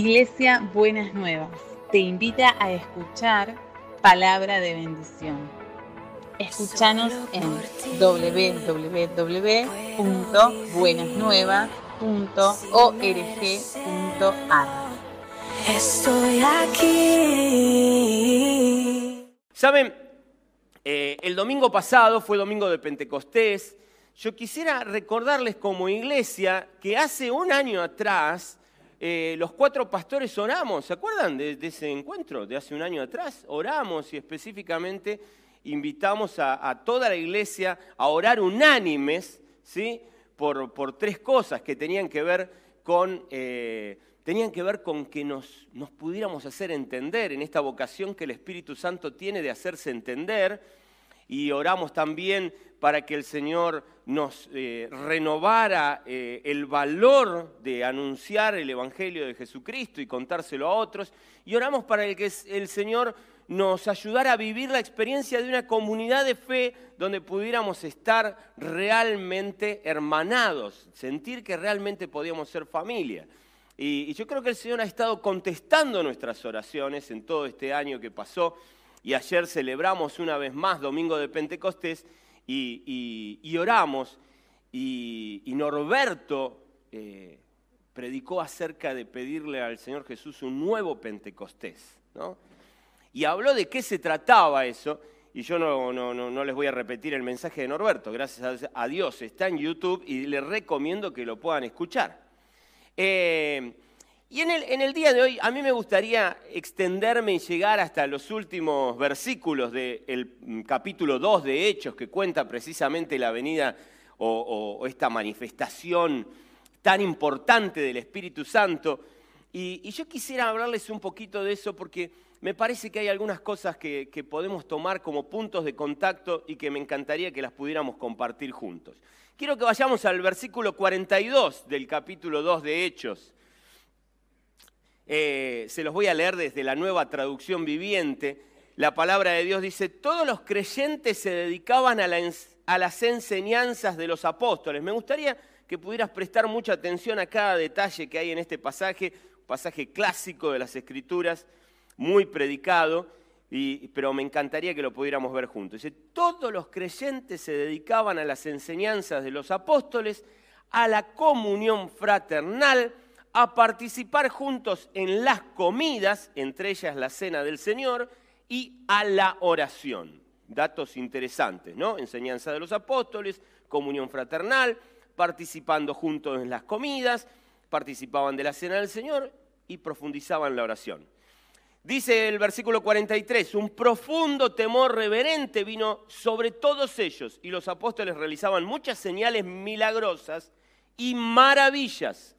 Iglesia Buenas Nuevas te invita a escuchar palabra de bendición. Escúchanos en www.buenasnuevas.org.ar. Estoy aquí. Saben, eh, el domingo pasado fue domingo de Pentecostés. Yo quisiera recordarles como iglesia que hace un año atrás eh, los cuatro pastores oramos, ¿se acuerdan de, ese encuentro de hace un año atrás? Oramos y específicamente invitamos a, toda la iglesia a orar unánimes, ¿sí? Por, tres cosas que tenían que ver con, eh, tenían que, ver con que nos, nos pudiéramos hacer entender en esta vocación que el Espíritu Santo tiene de hacerse entender y oramos también para que el Señor nos eh, renovara eh, el valor de anunciar el Evangelio de Jesucristo y contárselo a otros. Y oramos para que el Señor nos ayudara a vivir la experiencia de una comunidad de fe donde pudiéramos estar realmente hermanados, sentir que realmente podíamos ser familia. y yo creo que el Señor ha estado contestando nuestras oraciones en todo este año que pasó y ayer celebramos una vez más Domingo de Pentecostés y, oramos y, Norberto eh, predicó acerca de pedirle al Señor Jesús un nuevo Pentecostés. Y habló de qué se trataba eso. Y yo no, no, les voy a repetir el mensaje de Norberto, gracias a Dios está en YouTube y les recomiendo que lo puedan escuchar. Eh, y en el, día de hoy a mí me gustaría extenderme y llegar hasta los últimos versículos del mm, capítulo 2 de Hechos, que cuenta precisamente la venida o, esta manifestación tan importante del Espíritu Santo. Y, yo quisiera hablarles un poquito de eso porque me parece que hay algunas cosas que, que podemos tomar como puntos de contacto y que me encantaría que las pudiéramos compartir juntos. Quiero que vayamos al versículo 42 del capítulo 2 de Hechos. Eh, se los voy a leer desde la nueva traducción viviente. La palabra de Dios dice, todos los creyentes se dedicaban a, las enseñanzas de los apóstoles. Me gustaría que pudieras prestar mucha atención a cada detalle que hay en este pasaje, un pasaje clásico de las Escrituras, muy predicado, pero me encantaría que lo pudiéramos ver juntos. Dice, todos los creyentes se dedicaban a las enseñanzas de los apóstoles, a la comunión fraternal, a participar juntos en las comidas, entre ellas la cena del Señor, y a la oración. Datos interesantes, ¿no? Enseñanza de los apóstoles, comunión fraternal, participando juntos en las comidas, participaban de la cena del Señor y profundizaban la oración. Dice el versículo 43, un profundo temor reverente vino sobre todos ellos y los apóstoles realizaban muchas señales milagrosas y maravillas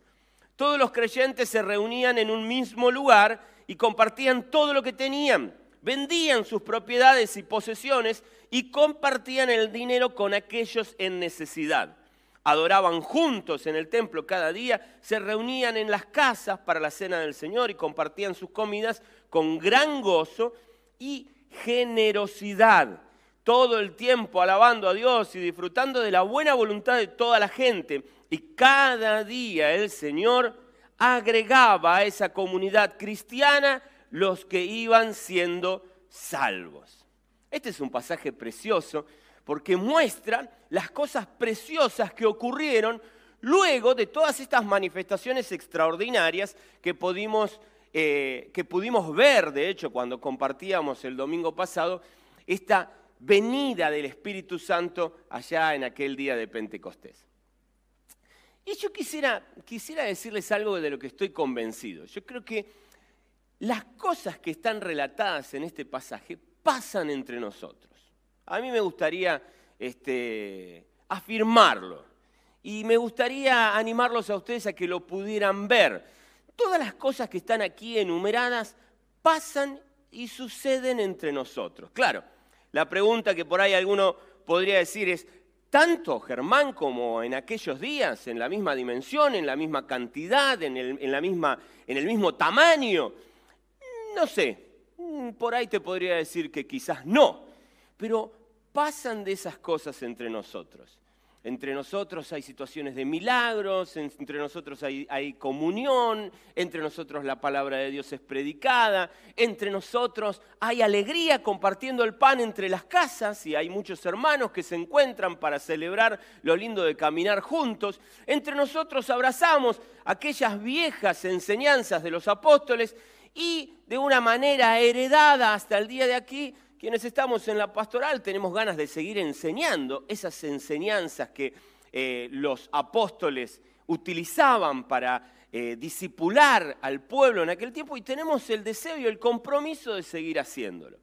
todos los creyentes se reunían en un mismo lugar y compartían todo lo que tenían. Vendían sus propiedades y posesiones y compartían el dinero con aquellos en necesidad. Adoraban juntos en el templo cada día, se reunían en las casas para la cena del Señor y compartían sus comidas con gran gozo y generosidad todo el tiempo alabando a Dios y disfrutando de la buena voluntad de toda la gente. Y cada día el Señor agregaba a esa comunidad cristiana los que iban siendo salvos. Este es un pasaje precioso porque muestra las cosas preciosas que ocurrieron luego de todas estas manifestaciones extraordinarias que pudimos, eh, que pudimos ver, de hecho, cuando compartíamos el domingo pasado, esta venida del Espíritu Santo allá en aquel día de Pentecostés. Y yo quisiera, quisiera decirles algo de lo que estoy convencido. Yo creo que las cosas que están relatadas en este pasaje pasan entre nosotros. A mí me gustaría este, afirmarlo y me gustaría animarlos a ustedes a que lo pudieran ver. Todas las cosas que están aquí enumeradas pasan y suceden entre nosotros. Claro, la pregunta que por ahí alguno podría decir es, ¿tanto Germán como en aquellos días, en la misma dimensión, en la misma cantidad, en el, la misma, en el mismo tamaño? No sé, por ahí te podría decir que quizás no, pero pasan de esas cosas entre nosotros. Entre nosotros hay situaciones de milagros, entre nosotros hay, comunión, entre nosotros la palabra de Dios es predicada, entre nosotros hay alegría compartiendo el pan entre las casas y hay muchos hermanos que se encuentran para celebrar lo lindo de caminar juntos. Entre nosotros abrazamos aquellas viejas enseñanzas de los apóstoles y de una manera heredada hasta el día de aquí quienes estamos en la pastoral tenemos ganas de seguir enseñando esas enseñanzas que eh, los apóstoles utilizaban para eh, disipular al pueblo en aquel tiempo y tenemos el deseo y el compromiso de seguir haciéndolo.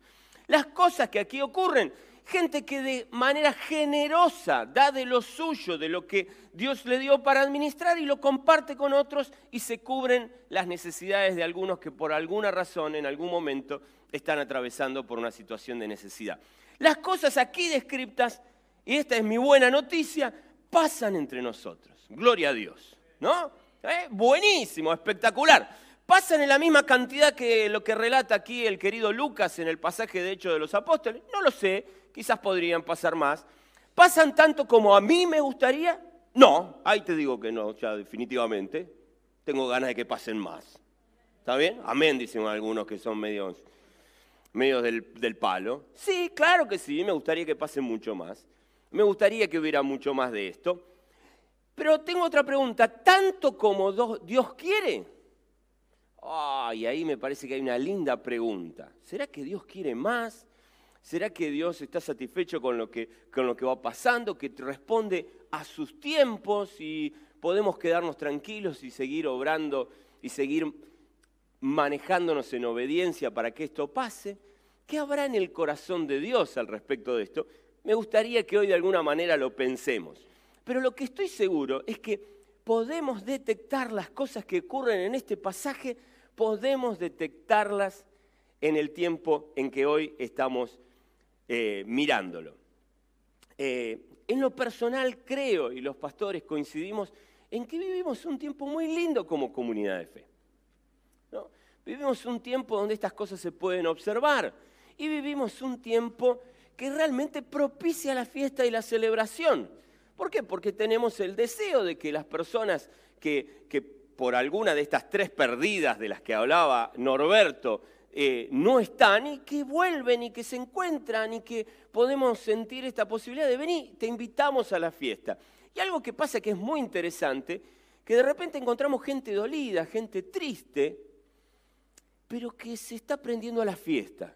Las cosas que aquí ocurren, gente que de manera generosa da de lo suyo, de lo que Dios le dio para administrar y lo comparte con otros y se cubren las necesidades de algunos que por alguna razón en algún momento están atravesando por una situación de necesidad. Las cosas aquí descriptas, y esta es mi buena noticia, pasan entre nosotros. Gloria a Dios. ¿No? ¿Eh? Buenísimo, espectacular. ¿Pasan en la misma cantidad que lo que relata aquí el querido Lucas en el pasaje de Hechos de los Apóstoles? No lo sé, quizás podrían pasar más. ¿Pasan tanto como a mí me gustaría? No, ahí te digo que no, ya definitivamente. Tengo ganas de que pasen más. ¿Está bien? Amén, dicen algunos que son medios medios del, palo. Sí, claro que sí, me gustaría que pase mucho más. Me gustaría que hubiera mucho más de esto. Pero tengo otra pregunta, ¿tanto como Dios quiere? Ay, ahí me parece que hay una linda pregunta. ¿Será que Dios quiere más? ¿Será que Dios está satisfecho con lo que, con lo que va pasando, que responde a sus tiempos y podemos quedarnos tranquilos y seguir obrando y seguir manejándonos en obediencia para que esto pase? ¿Qué habrá en el corazón de Dios al respecto de esto? Me gustaría que hoy de alguna manera lo pensemos. Pero lo que estoy seguro es que podemos detectar las cosas que ocurren en este pasaje, podemos detectarlas en el tiempo en que hoy estamos eh, mirándolo. Eh, en lo personal creo, y los pastores coincidimos, en que vivimos un tiempo muy lindo como comunidad de fe. Vivimos un tiempo donde estas cosas se pueden observar y vivimos un tiempo que realmente propicia la fiesta y la celebración. ¿Por qué? Porque tenemos el deseo de que las personas que, que por alguna de estas tres perdidas de las que hablaba Norberto, eh, no están y que vuelven y que se encuentran y que podemos sentir esta posibilidad de venir, te invitamos a la fiesta. Y algo que pasa que es muy interesante, que de repente encontramos gente dolida, gente triste, pero que se está prendiendo a la fiesta.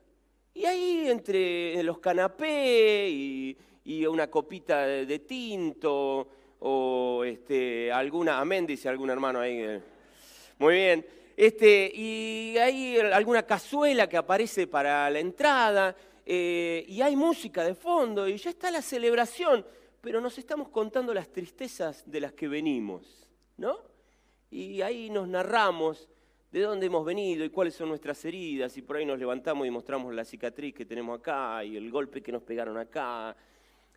Y ahí entre los canapés y, una copita de, tinto o este, alguna, amén, dice algún hermano ahí. Eh, muy bien. Este, y hay alguna cazuela que aparece para la entrada, eh, y hay música de fondo, y ya está la celebración, pero nos estamos contando las tristezas de las que venimos, ¿no? Y ahí nos narramos de dónde hemos venido y cuáles son nuestras heridas, y por ahí nos levantamos y mostramos la cicatriz que tenemos acá y el golpe que nos pegaron acá.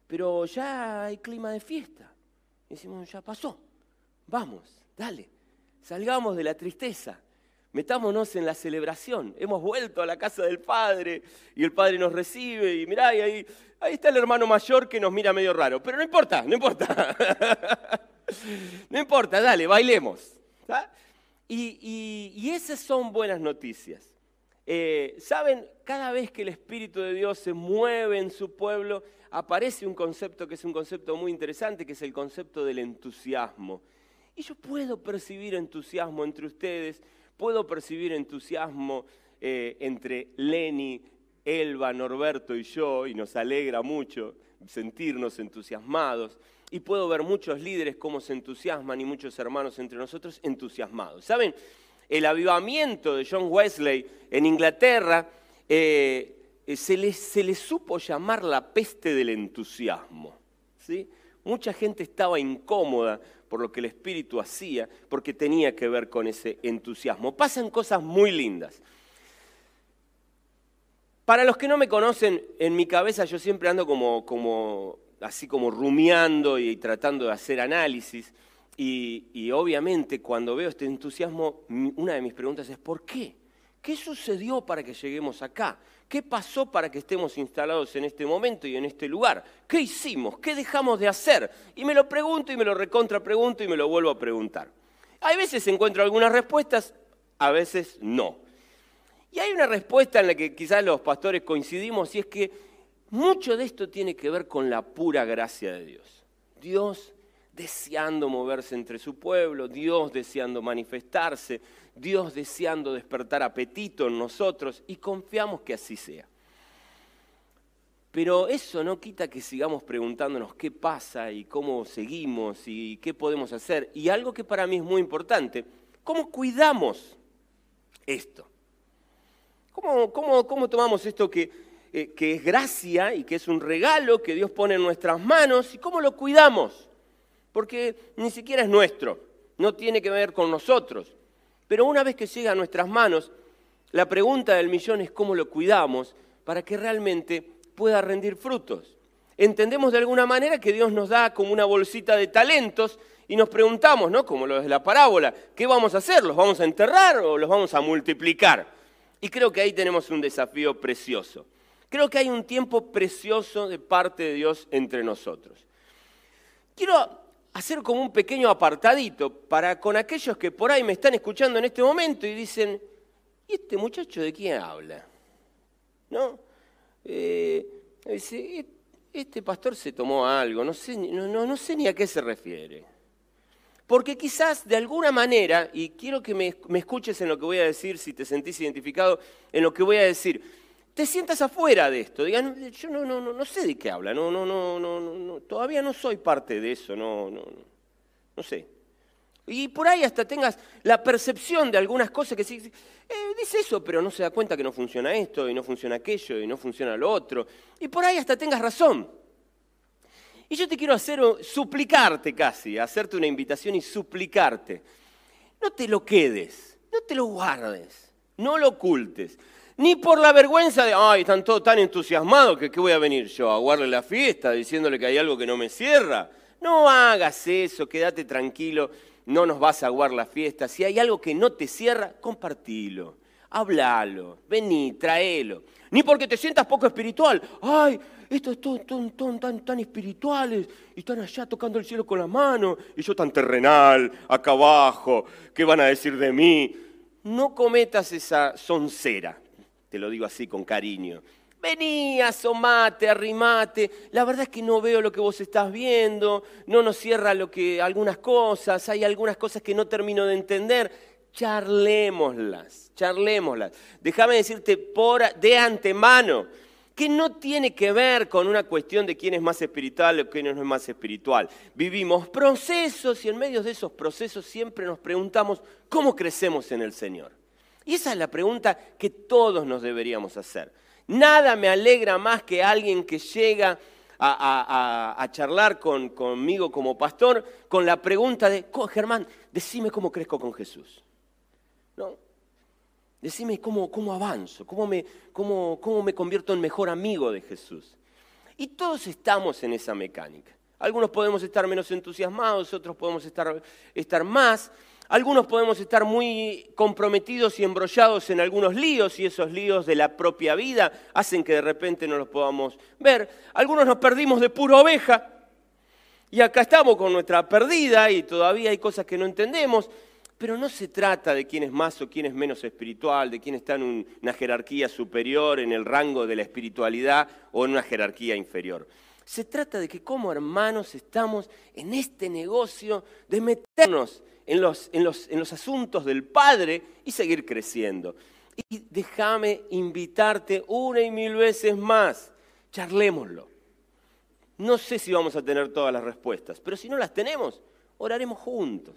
Pero ya hay clima de fiesta. decimos, ya pasó. Vamos, dale. Salgamos de la tristeza. Metámonos en la celebración. Hemos vuelto a la casa del Padre y el Padre nos recibe y mirá, ahí, ahí está el hermano mayor que nos mira medio raro. Pero no importa, no importa. no importa, dale, bailemos. Y, esas son buenas noticias. Eh, Saben, cada vez que el Espíritu de Dios se mueve en su pueblo, aparece un concepto que es un concepto muy interesante, que es el concepto del entusiasmo. Y yo puedo percibir entusiasmo entre ustedes, puedo percibir entusiasmo eh, entre Lenny, Elba, Norberto y yo, y nos alegra mucho sentirnos entusiasmados y puedo ver muchos líderes cómo se entusiasman y muchos hermanos entre nosotros entusiasmados. ¿Saben? El avivamiento de John Wesley en Inglaterra eh, eh, se, le, se, le, supo llamar la peste del entusiasmo. ¿sí? Mucha gente estaba incómoda por lo que el Espíritu hacía porque tenía que ver con ese entusiasmo. Pasan cosas muy lindas. Para los que no me conocen, en mi cabeza yo siempre ando como, como así como rumiando y tratando de hacer análisis. Y, obviamente cuando veo este entusiasmo, una de mis preguntas es, ¿por qué? ¿Qué sucedió para que lleguemos acá? ¿Qué pasó para que estemos instalados en este momento y en este lugar? ¿Qué hicimos? ¿Qué dejamos de hacer? Y me lo pregunto y me lo recontra pregunto y me lo vuelvo a preguntar. Hay veces encuentro algunas respuestas, a veces no. Y hay una respuesta en la que quizás los pastores coincidimos y es que mucho de esto tiene que ver con la pura gracia de Dios. Dios deseando moverse entre su pueblo, Dios deseando manifestarse, Dios deseando despertar apetito en nosotros y confiamos que así sea. Pero eso no quita que sigamos preguntándonos qué pasa y cómo seguimos y qué podemos hacer. Y algo que para mí es muy importante, ¿cómo cuidamos esto? ¿Cómo, tomamos esto eh, que es gracia y que es un regalo que Dios pone en nuestras manos y cómo lo cuidamos? Porque ni siquiera es nuestro, no tiene que ver con nosotros. Pero una vez que llega a nuestras manos, la pregunta del millón es cómo lo cuidamos para que realmente pueda rendir frutos. Entendemos de alguna manera que Dios nos da como una bolsita de talentos y nos preguntamos, ¿no? Como lo de la parábola, ¿qué vamos a hacer? ¿Los vamos a enterrar o los vamos a multiplicar? Y creo que ahí tenemos un desafío precioso. Creo que hay un tiempo precioso de parte de Dios entre nosotros. Quiero hacer como un pequeño apartadito para con aquellos que por ahí me están escuchando en este momento y dicen, ¿y este muchacho de quién habla? ¿No? Eh, dice, este pastor se tomó algo, no sé, no, no sé ni a qué se refiere. Porque quizás de alguna manera, y quiero que me, escuches en lo que voy a decir, si te sentís identificado en lo que voy a decir, te sientas afuera de esto. Digan, yo no, no, no, no sé de qué habla, no, no, no, no, no, todavía no soy parte de eso, no, no, no sé. Y por ahí hasta tengas la percepción de algunas cosas que sí, eh, dice eso, pero no se da cuenta que no funciona esto, y no funciona aquello, y no funciona lo otro. Y por ahí hasta tengas razón. Y yo te quiero hacer, suplicarte casi, hacerte una invitación y suplicarte. No te lo quedes, no te lo guardes, no lo ocultes. Ni por la vergüenza de, ay, están todos tan entusiasmados que qué voy a venir yo a guardarle la fiesta diciéndole que hay algo que no me cierra. No hagas eso, quédate tranquilo no nos vas a aguar la fiesta. Si hay algo que no te cierra, compartilo, hablalo, vení, traelo. Ni porque te sientas poco espiritual. Ay, estos son tan, tan espirituales y están allá tocando el cielo con la mano y yo tan terrenal, acá abajo, ¿qué van a decir de mí? No cometas esa soncera, te lo digo así con cariño. Vení, asomate, arrimate. La verdad es que no veo lo que vos estás viendo, no nos cierra lo que, algunas cosas, hay algunas cosas que no termino de entender. Charlémoslas, charlémoslas. Déjame decirte por, de antemano que no tiene que ver con una cuestión de quién es más espiritual o quién no es más espiritual. Vivimos procesos y en medio de esos procesos siempre nos preguntamos cómo crecemos en el Señor. Y esa es la pregunta que todos nos deberíamos hacer. Nada me alegra más que alguien que llega a, charlar conmigo como pastor con la pregunta de, Germán, decime cómo crezco con Jesús. ¿No? Decime cómo, avanzo, cómo me, convierto en mejor amigo de Jesús. Y todos estamos en esa mecánica. Algunos podemos estar menos entusiasmados, otros podemos estar más. Algunos podemos estar muy comprometidos y embrollados en algunos líos y esos líos de la propia vida hacen que de repente no los podamos ver. Algunos nos perdimos de pura oveja y acá estamos con nuestra perdida y todavía hay cosas que no entendemos, pero no se trata de quién es más o quién es menos espiritual, de quién está en una jerarquía superior, en el rango de la espiritualidad o en una jerarquía inferior. Se trata de que como hermanos estamos en este negocio de meternos en los, en los, en los asuntos del Padre y seguir creciendo. Y déjame invitarte una y mil veces más, charlémoslo. No sé si vamos a tener todas las respuestas, pero si no las tenemos, oraremos juntos.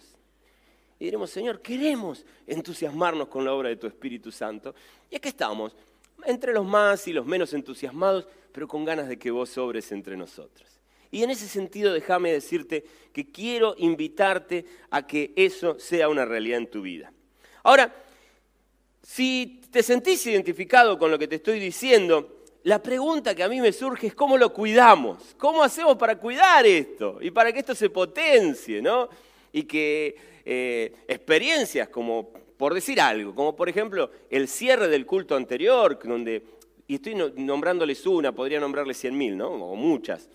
Y diremos, Señor, queremos entusiasmarnos con la obra de tu Espíritu Santo. Y aquí estamos, entre los más y los menos entusiasmados, pero con ganas de que vos sobres entre nosotros. Y en ese sentido déjame decirte que quiero invitarte a que eso sea una realidad en tu vida. Ahora, si te sentís identificado con lo que te estoy diciendo, la pregunta que a mí me surge es cómo lo cuidamos, cómo hacemos para cuidar esto y para que esto se potencie, ¿no? Y que eh, experiencias como, por decir algo, como por ejemplo el cierre del culto anterior, donde y estoy no- nombrándoles una, podría nombrarles cien mil, ¿no? O muchas,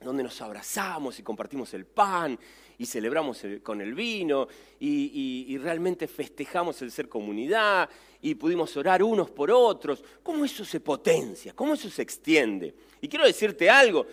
donde nos abrazamos y compartimos el pan y celebramos el- con el vino y, y- y realmente festejamos el ser comunidad y pudimos orar unos por otros. ¿Cómo eso se potencia? ¿Cómo eso se extiende? Y quiero decirte algo,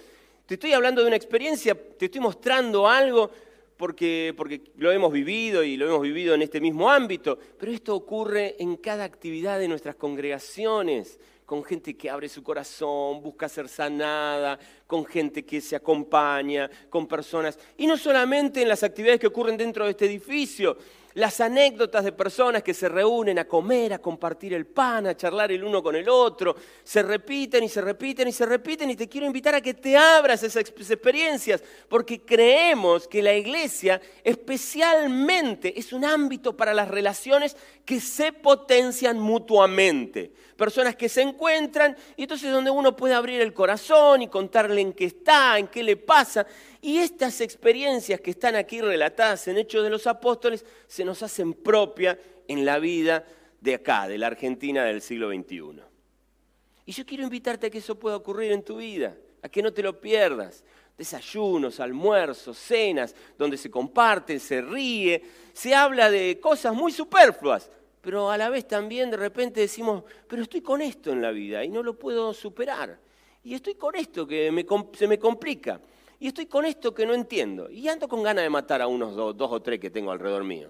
te estoy hablando de una experiencia, te estoy mostrando algo porque, porque lo hemos vivido y lo hemos vivido en este mismo ámbito, pero esto ocurre en cada actividad de nuestras congregaciones, con gente que abre su corazón, busca ser sanada, con gente que se acompaña, con personas, y no solamente en las actividades que ocurren dentro de este edificio, las anécdotas de personas que se reúnen a comer, a compartir el pan, a charlar el uno con el otro, se repiten y se repiten y se repiten y te quiero invitar a que te abras esas ex- experiencias, porque creemos que la iglesia especialmente es un ámbito para las relaciones que se potencian mutuamente. Personas que se encuentran y entonces donde uno puede abrir el corazón y contarle en qué está, en qué le pasa. Y estas experiencias que están aquí relatadas en Hechos de los Apóstoles se nos hacen propia en la vida de acá, de la Argentina del siglo XXI. Y yo quiero invitarte a que eso pueda ocurrir en tu vida, a que no te lo pierdas. Desayunos, almuerzos, cenas, donde se comparte, se ríe, se habla de cosas muy superfluas, pero a la vez también de repente decimos, pero estoy con esto en la vida y no lo puedo superar. Y estoy con esto que me se me complica. Y estoy con esto que no entiendo. Y ando con ganas de matar a unos do- dos o tres que tengo alrededor mío.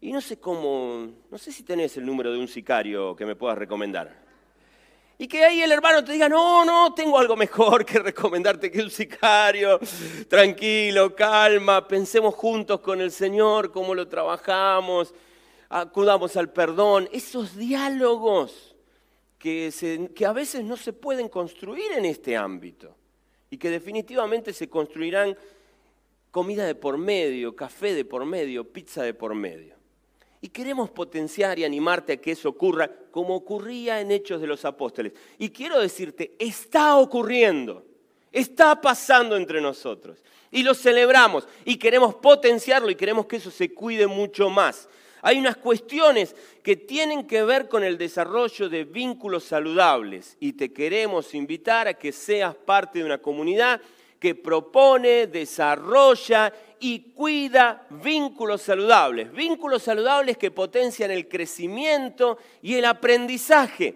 Y no sé cómo, no sé si tenés el número de un sicario que me puedas recomendar. Y que ahí el hermano te diga, no, no, tengo algo mejor que recomendarte que un sicario. Tranquilo, calma, pensemos juntos con el Señor cómo lo trabajamos, acudamos al perdón. Esos diálogos que, a veces no se pueden construir en este ámbito y que definitivamente se construirán comida de por medio, café de por medio, pizza de por medio. Y queremos potenciar y animarte a que eso ocurra como ocurría en Hechos de los Apóstoles. Y quiero decirte, está ocurriendo, está pasando entre nosotros. Y lo celebramos y queremos potenciarlo y queremos que eso se cuide mucho más. Hay unas cuestiones que tienen que ver con el desarrollo de vínculos saludables y te queremos invitar a que seas parte de una comunidad que propone, desarrolla y cuida vínculos saludables. Vínculos saludables que potencian el crecimiento y el aprendizaje.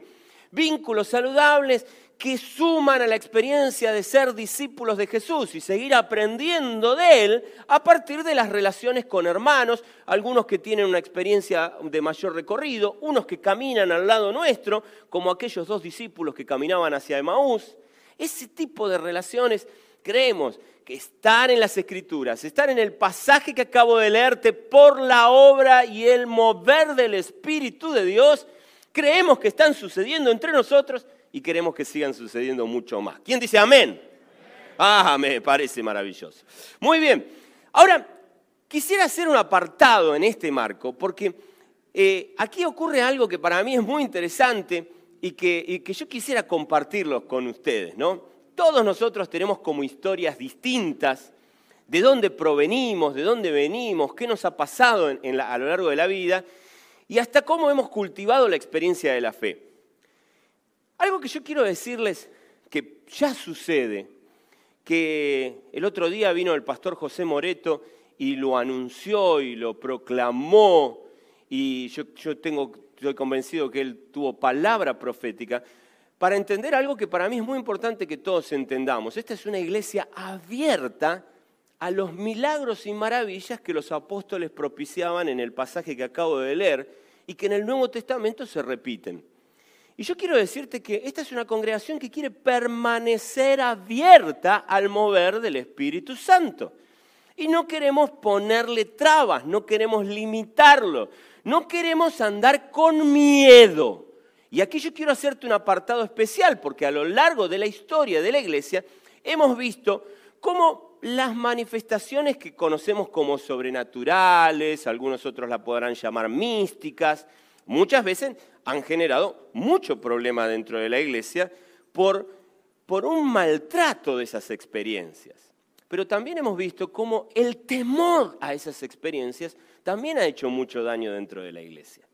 Vínculos saludables que suman a la experiencia de ser discípulos de Jesús y seguir aprendiendo de Él a partir de las relaciones con hermanos, algunos que tienen una experiencia de mayor recorrido, unos que caminan al lado nuestro, como aquellos dos discípulos que caminaban hacia Emaús. Ese tipo de relaciones creemos que están en las escrituras, están en el pasaje que acabo de leerte por la obra y el mover del Espíritu de Dios, creemos que están sucediendo entre nosotros y queremos que sigan sucediendo mucho más. ¿Quién dice amén? Ah, me parece maravilloso. Muy bien. Ahora, quisiera hacer un apartado en este marco, porque eh, aquí ocurre algo que para mí es muy interesante y que, que yo quisiera compartirlo con ustedes, ¿no? Todos nosotros tenemos como historias distintas de dónde provenimos, de dónde venimos, qué nos ha pasado a lo largo de la vida y hasta cómo hemos cultivado la experiencia de la fe. Algo que yo quiero decirles que ya sucede, que el otro día vino el pastor José Moreto y lo anunció y lo proclamó, y yo, tengo, estoy convencido que él tuvo palabra profética, para entender algo que para mí es muy importante que todos entendamos. Esta es una iglesia abierta a los milagros y maravillas que los apóstoles propiciaban en el pasaje que acabo de leer y que en el Nuevo Testamento se repiten. Y yo quiero decirte que esta es una congregación que quiere permanecer abierta al mover del Espíritu Santo. Y no queremos ponerle trabas, no queremos limitarlo, no queremos andar con miedo. Y aquí yo quiero hacerte un apartado especial, porque a lo largo de la historia de la iglesia hemos visto cómo las manifestaciones que conocemos como sobrenaturales, algunos otros la podrán llamar místicas, muchas veces han generado mucho problema dentro de la iglesia por, por un maltrato de esas experiencias. Pero también hemos visto cómo el temor a esas experiencias también ha hecho mucho daño dentro de la iglesia.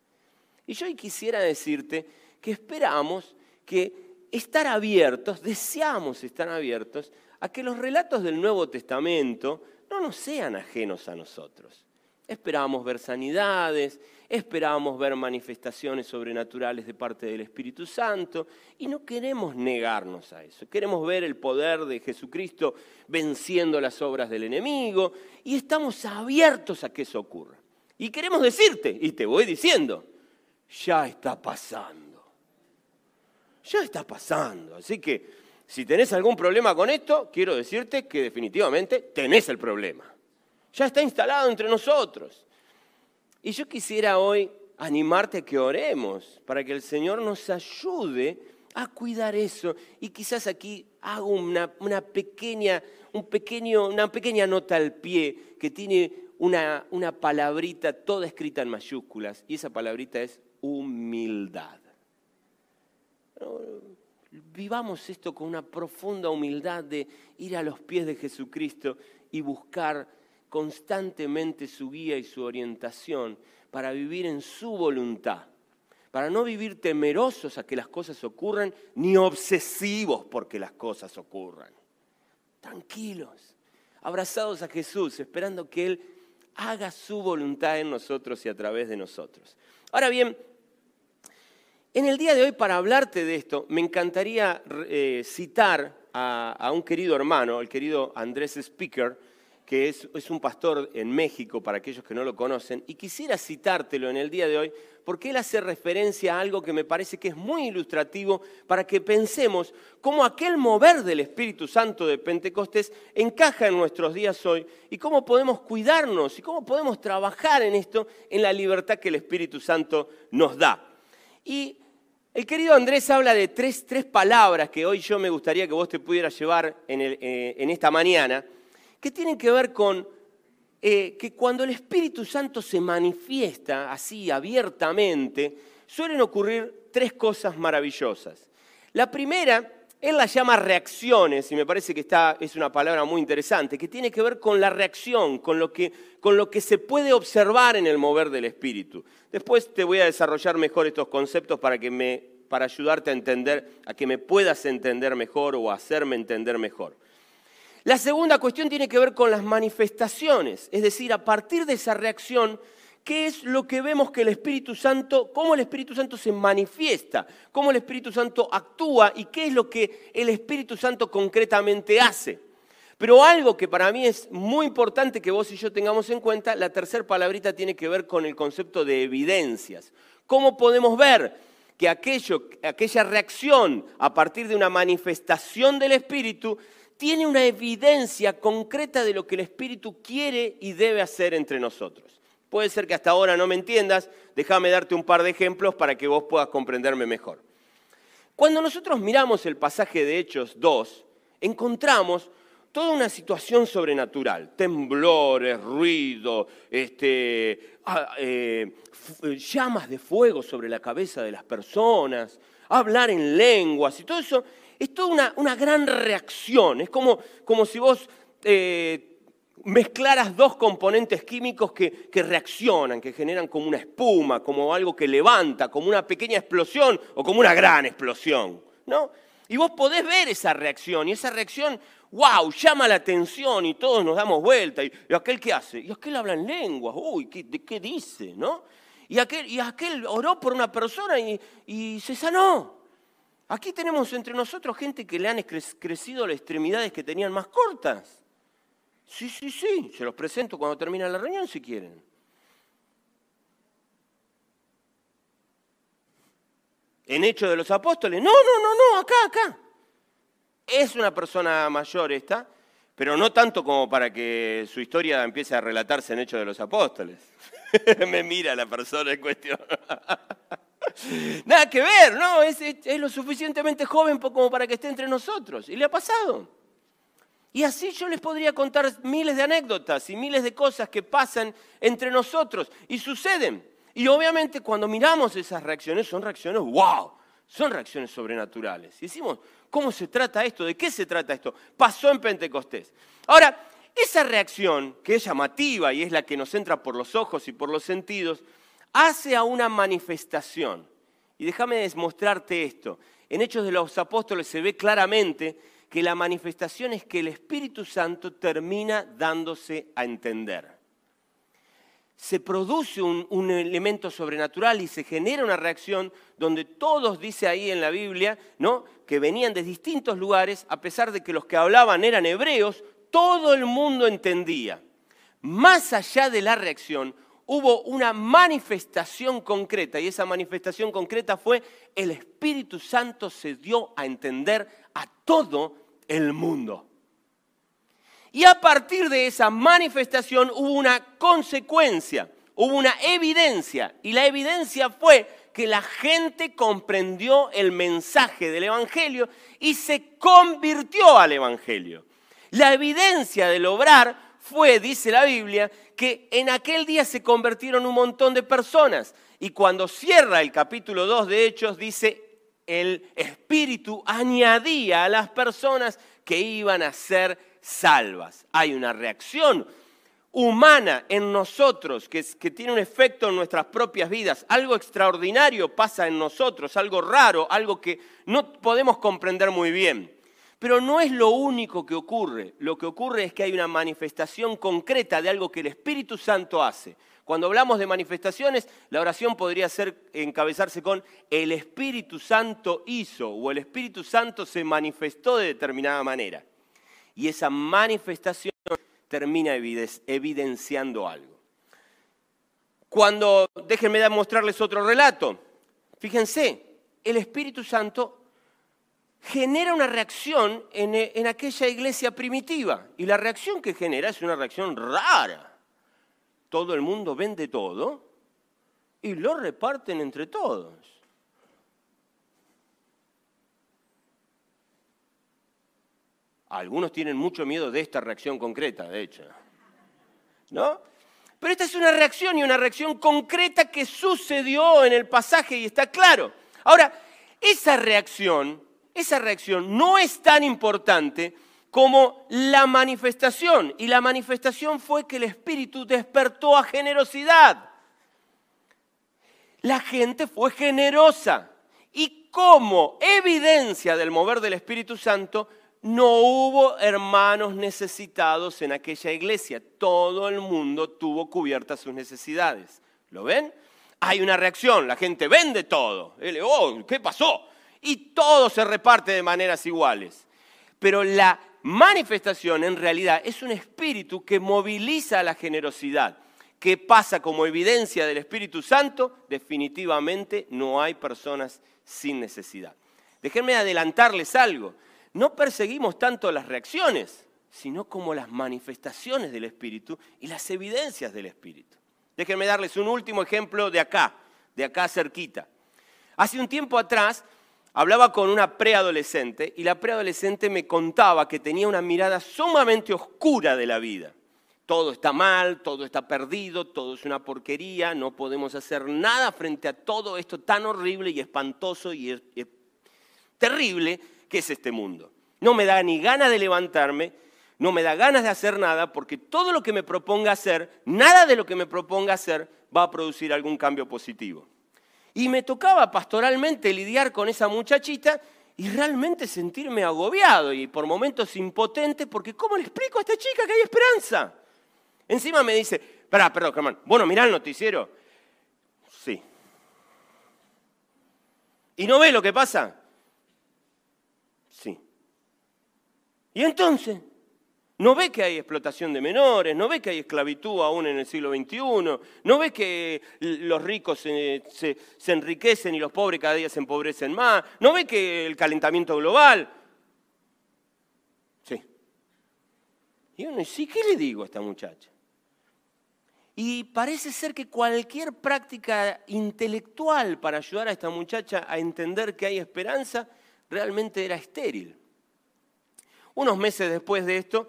Y yo hoy quisiera decirte que esperamos que estar abiertos, deseamos estar abiertos a que los relatos del Nuevo Testamento no nos sean ajenos a nosotros. Esperábamos ver sanidades, esperábamos ver manifestaciones sobrenaturales de parte del Espíritu Santo y no queremos negarnos a eso. Queremos ver el poder de Jesucristo venciendo las obras del enemigo y estamos abiertos a que eso ocurra. Y queremos decirte, y te voy diciendo, ya está pasando. Ya está pasando. Así que si tenés algún problema con esto, quiero decirte que definitivamente tenés el problema. Ya está instalado entre nosotros. Y yo quisiera hoy animarte a que oremos para que el Señor nos ayude a cuidar eso. Y quizás aquí hago una, pequeña, un pequeño, una pequeña nota al pie que tiene una, una palabrita toda escrita en mayúsculas. Y esa palabrita es humildad. Vivamos esto con una profunda humildad de ir a los pies de Jesucristo y buscar constantemente su guía y su orientación para vivir en su voluntad, para no vivir temerosos a que las cosas ocurran ni obsesivos porque las cosas ocurran. Tranquilos, abrazados a Jesús, esperando que Él haga su voluntad en nosotros y a través de nosotros. Ahora bien, en el día de hoy, para hablarte de esto, me encantaría eh, citar a, a, un querido hermano, el querido Andrés Speaker, que es, un pastor en México, para aquellos que no lo conocen, y quisiera citártelo en el día de hoy, porque él hace referencia a algo que me parece que es muy ilustrativo para que pensemos cómo aquel mover del Espíritu Santo de Pentecostés encaja en nuestros días hoy y cómo podemos cuidarnos y cómo podemos trabajar en esto, en la libertad que el Espíritu Santo nos da. Y el querido Andrés habla de tres, palabras que hoy yo me gustaría que vos te pudieras llevar en, eh, en esta mañana que tienen que ver con eh, que cuando el Espíritu Santo se manifiesta así abiertamente, suelen ocurrir tres cosas maravillosas. La primera, él la llama reacciones, y me parece que esta es una palabra muy interesante, que tiene que ver con la reacción, con lo que, con lo que se puede observar en el mover del Espíritu. Después te voy a desarrollar mejor estos conceptos para, que me, para ayudarte a entender, a que me puedas entender mejor o hacerme entender mejor. La segunda cuestión tiene que ver con las manifestaciones, es decir, a partir de esa reacción, ¿qué es lo que vemos que el Espíritu Santo, cómo el Espíritu Santo se manifiesta, cómo el Espíritu Santo actúa y qué es lo que el Espíritu Santo concretamente hace? Pero algo que para mí es muy importante que vos y yo tengamos en cuenta, la tercera palabrita tiene que ver con el concepto de evidencias. ¿Cómo podemos ver que aquello, aquella reacción a partir de una manifestación del Espíritu tiene una evidencia concreta de lo que el Espíritu quiere y debe hacer entre nosotros. Puede ser que hasta ahora no me entiendas, déjame darte un par de ejemplos para que vos puedas comprenderme mejor. Cuando nosotros miramos el pasaje de Hechos 2, encontramos toda una situación sobrenatural, temblores, ruido, este, ah, eh, llamas de fuego sobre la cabeza de las personas, hablar en lenguas y todo eso es toda una, gran reacción. Es como, como si vos eh, mezclaras dos componentes químicos que, reaccionan, que generan como una espuma, como algo que levanta, como una pequeña explosión o como una gran explosión. ¿no? Y vos podés ver esa reacción y esa reacción, wow, llama la atención y todos nos damos vuelta. ¿Y, aquel qué hace? Y aquel habla en lenguas, uy, ¿de qué dice? ¿no? Y aquel, y aquel oró por una persona y, y se sanó. Aquí tenemos entre nosotros gente que le han crecido las extremidades que tenían más cortas. Sí, sí, sí, se los presento cuando termina la reunión si quieren. En Hechos de los Apóstoles, no, no, no, no, acá, acá. Es una persona mayor esta, pero no tanto como para que su historia empiece a relatarse en Hechos de los Apóstoles. Me mira la persona en cuestión. Nada que ver, no, es, lo suficientemente joven como para que esté entre nosotros. Y le ha pasado. Y así yo les podría contar miles de anécdotas y miles de cosas que pasan entre nosotros y suceden. Y obviamente cuando miramos esas reacciones son reacciones, wow, son reacciones sobrenaturales. Y decimos, ¿cómo se trata esto? ¿De qué se trata esto? Pasó en Pentecostés. Ahora, esa reacción, que es llamativa y es la que nos entra por los ojos y por los sentidos, hace a una manifestación. Y déjame demostrarte esto. en Hechos de los Apóstoles se ve claramente que la manifestación es que el Espíritu Santo termina dándose a entender. Se produce un, un, elemento sobrenatural y se genera una reacción donde todos, dice ahí en la Biblia, ¿no? que venían de distintos lugares, a pesar de que los que hablaban eran hebreos, todo el mundo entendía. Más allá de la reacción, hubo una manifestación concreta y esa manifestación concreta fue el Espíritu Santo se dio a entender a todo el mundo. Y a partir de esa manifestación hubo una consecuencia, hubo una evidencia y la evidencia fue que la gente comprendió el mensaje del Evangelio y se convirtió al Evangelio. La evidencia del obrar fue, dice la Biblia, que en aquel día se convirtieron un montón de personas. Y cuando cierra el capítulo 2 de Hechos, dice, el Espíritu añadía a las personas que iban a ser salvas. Hay una reacción humana en nosotros que, que, tiene un efecto en nuestras propias vidas. Algo extraordinario pasa en nosotros, algo raro, algo que no podemos comprender muy bien. Pero no es lo único que ocurre. Lo que ocurre es que hay una manifestación concreta de algo que el Espíritu Santo hace. Cuando hablamos de manifestaciones, la oración podría ser encabezarse con el Espíritu Santo hizo o el Espíritu Santo se manifestó de determinada manera. Y esa manifestación termina evidenciando algo. Cuando, déjenme mostrarles otro relato. Fíjense, el Espíritu Santo genera una reacción en, aquella iglesia primitiva. Y la reacción que genera es una reacción rara. Todo el mundo vende todo y lo reparten entre todos. Algunos tienen mucho miedo de esta reacción concreta, de hecho. ¿No? Pero esta es una reacción y una reacción concreta que sucedió en el pasaje y está claro. Ahora, esa reacción esa reacción no es tan importante como la manifestación. Y la manifestación fue que el Espíritu despertó a generosidad. La gente fue generosa. Y como evidencia del mover del Espíritu Santo, no hubo hermanos necesitados en aquella iglesia. Todo el mundo tuvo cubiertas sus necesidades. ¿Lo ven? Hay una reacción, la gente vende todo. Oh, ¿Qué pasó? Y todo se reparte de maneras iguales. Pero la manifestación en realidad es un espíritu que moviliza la generosidad. que pasa como evidencia del Espíritu Santo? Definitivamente no hay personas sin necesidad. Déjenme adelantarles algo. No perseguimos tanto las reacciones, sino como las manifestaciones del Espíritu y las evidencias del Espíritu. Déjenme darles un último ejemplo de acá, de acá cerquita. Hace un tiempo atrás hablaba con una preadolescente y la preadolescente me contaba que tenía una mirada sumamente oscura de la vida. Todo está mal, todo está perdido, todo es una porquería, no podemos hacer nada frente a todo esto tan horrible y espantoso y, terrible que es este mundo. No me da ni ganas de levantarme, no me da ganas de hacer nada porque todo lo que me proponga hacer, nada de lo que me proponga hacer va a producir algún cambio positivo. Y me tocaba pastoralmente lidiar con esa muchachita y realmente sentirme agobiado y por momentos impotente porque ¿cómo le explico a esta chica que hay esperanza? Encima me dice, espera, perdón, Germán, bueno, mirá el noticiero. Sí. ¿Y no ve lo que pasa? Sí. ¿Y entonces? No ve que hay explotación de menores, no ve que hay esclavitud aún en el siglo XXI, no ve que los ricos se, enriquecen y los pobres cada día se empobrecen más, no ve que el calentamiento global. Sí. Y uno sí, ¿qué le digo a esta muchacha? Y parece ser que cualquier práctica intelectual para ayudar a esta muchacha a entender que hay esperanza realmente era estéril. Unos meses después de esto,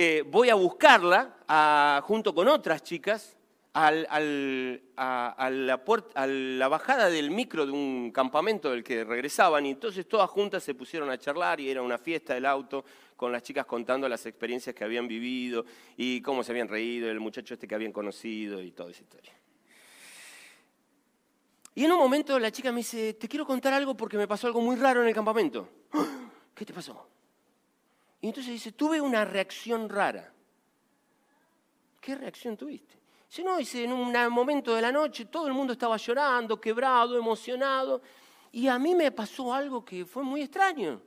eh, voy a buscarla junto con otras chicas a, la a, la bajada del micro de un campamento del que regresaban y entonces todas juntas se pusieron a charlar y era una fiesta del auto con las chicas contando las experiencias que habían vivido y cómo se habían reído, el muchacho este que habían conocido y toda esa historia. Y en un momento la chica me dice, te quiero contar algo porque me pasó algo muy raro en el campamento. ¿Qué te pasó? Y entonces dice, tuve una reacción rara. ¿Qué reacción tuviste? Dice, no, dice, en un momento de la noche todo el mundo estaba llorando, quebrado, emocionado, y a mí me pasó algo que fue muy extraño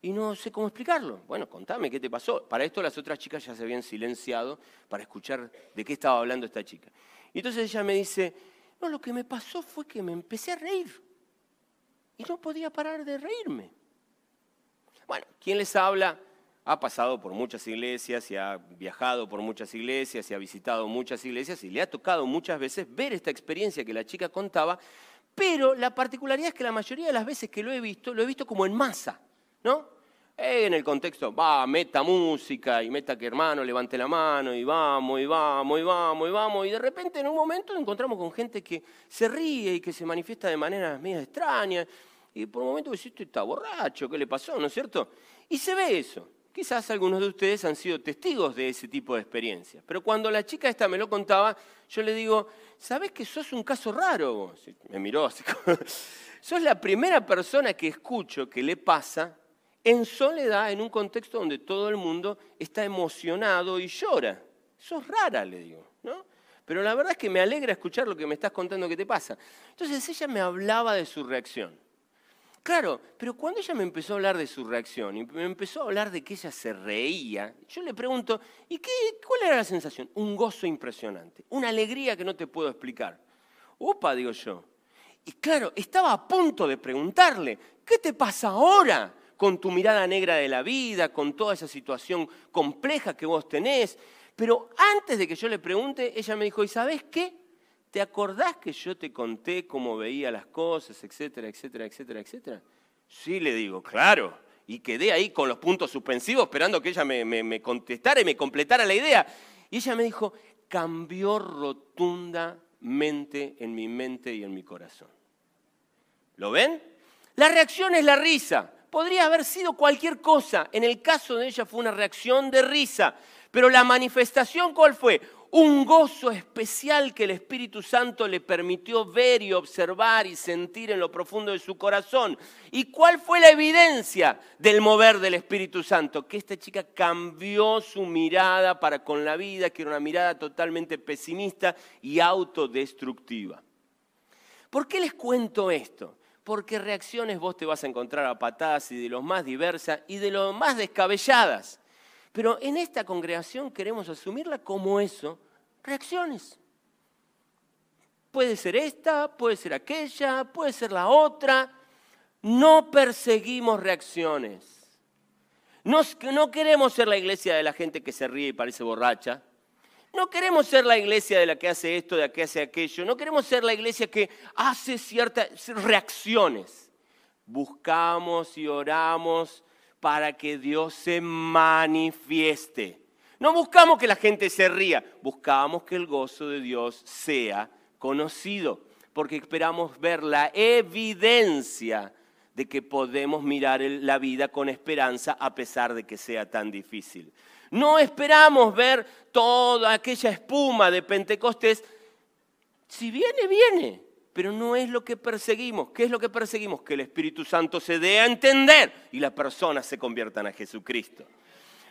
y no sé cómo explicarlo. Bueno, contame qué te pasó. Para esto las otras chicas ya se habían silenciado para escuchar de qué estaba hablando esta chica. Y entonces ella me dice, no, lo que me pasó fue que me empecé a reír y no podía parar de reírme. Bueno, ¿quién les habla? Ha pasado por muchas iglesias y ha viajado por muchas iglesias y ha visitado muchas iglesias y le ha tocado muchas veces ver esta experiencia que la chica contaba, pero la particularidad es que la mayoría de las veces que lo he visto, lo he visto como en masa, ¿no? En el contexto, va, meta música y meta que hermano levante la mano y vamos, y vamos, y vamos, y vamos, y de repente en un momento encontramos con gente que se ríe y que se manifiesta de maneras medio extrañas, y por un momento decís, este está borracho, ¿qué le pasó? ¿No es cierto? Y se ve eso. Quizás algunos de ustedes han sido testigos de ese tipo de experiencias. Pero cuando la chica esta me lo contaba, yo le digo, ¿sabes que sos un caso raro? Me miró así. sos la primera persona que escucho que le pasa en soledad, en un contexto donde todo el mundo está emocionado y llora. Sos rara, le digo, ¿no? Pero la verdad es que me alegra escuchar lo que me estás contando que te pasa. Entonces ella me hablaba de su reacción. Claro, pero cuando ella me empezó a hablar de su reacción y me empezó a hablar de que ella se reía, yo le pregunto, ¿y qué, cuál era la sensación? Un gozo impresionante, una alegría que no te puedo explicar. Opa, digo yo. Y claro, estaba a punto de preguntarle, ¿qué te pasa ahora con tu mirada negra de la vida, con toda esa situación compleja que vos tenés? Pero antes de que yo le pregunte, ella me dijo, ¿y sabes qué? ¿Te acordás que yo te conté cómo veía las cosas, etcétera, etcétera, etcétera, etcétera? Sí, le digo, claro. Y quedé ahí con los puntos suspensivos esperando que ella me, contestara y me completara la idea. Y ella me dijo, cambió rotundamente en mi mente y en mi corazón. ¿Lo ven? La reacción es la risa. Podría haber sido cualquier cosa. En el caso de ella fue una reacción de risa. Pero la manifestación, ¿cuál fue? Un gozo especial que el Espíritu Santo le permitió ver y observar y sentir en lo profundo de su corazón. ¿Y cuál fue la evidencia del mover del Espíritu Santo? Que esta chica cambió su mirada para con la vida, que era una mirada totalmente pesimista y autodestructiva. ¿Por qué les cuento esto? Porque reacciones vos te vas a encontrar a patadas y de los más diversas y de los más descabelladas. Pero en esta congregación queremos asumirla como eso, reacciones. Puede ser esta, puede ser aquella, puede ser la otra. No perseguimos reacciones. No, no, queremos ser la iglesia de la gente que se ríe y parece borracha. No queremos ser la iglesia de la que hace esto, de la que hace aquello. No queremos ser la iglesia que hace ciertas reacciones. Buscamos y oramos para que Dios se manifieste. No buscamos que la gente se ría, buscamos que el gozo de Dios sea conocido, porque esperamos ver la evidencia de que podemos mirar la vida con esperanza a pesar de que sea tan difícil. No esperamos ver toda aquella espuma de Pentecostés. Si viene, viene pero no es lo que perseguimos. ¿Qué es lo que perseguimos? Que el Espíritu Santo se dé a entender y las personas se conviertan a Jesucristo.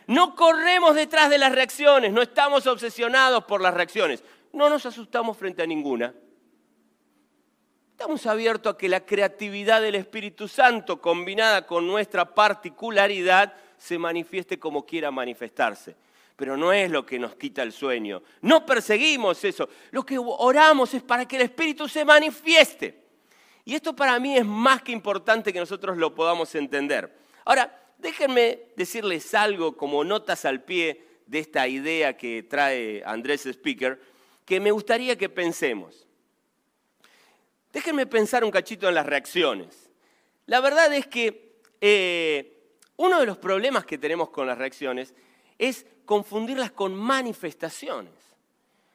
No corremos detrás de las reacciones, no estamos obsesionados por las reacciones, no nos asustamos frente a ninguna. Estamos abiertos a que la creatividad del Espíritu Santo combinada con nuestra particularidad se manifieste como quiera manifestarse pero no es lo que nos quita el sueño. No perseguimos eso. Lo que oramos es para que el Espíritu se manifieste. Y esto para mí es más que importante que nosotros lo podamos entender. Ahora, déjenme decirles algo como notas al pie de esta idea que trae Andrés Speaker, que me gustaría que pensemos. Déjenme pensar un cachito en las reacciones. La verdad es que eh, uno de los problemas que tenemos con las reacciones es confundirlas con manifestaciones.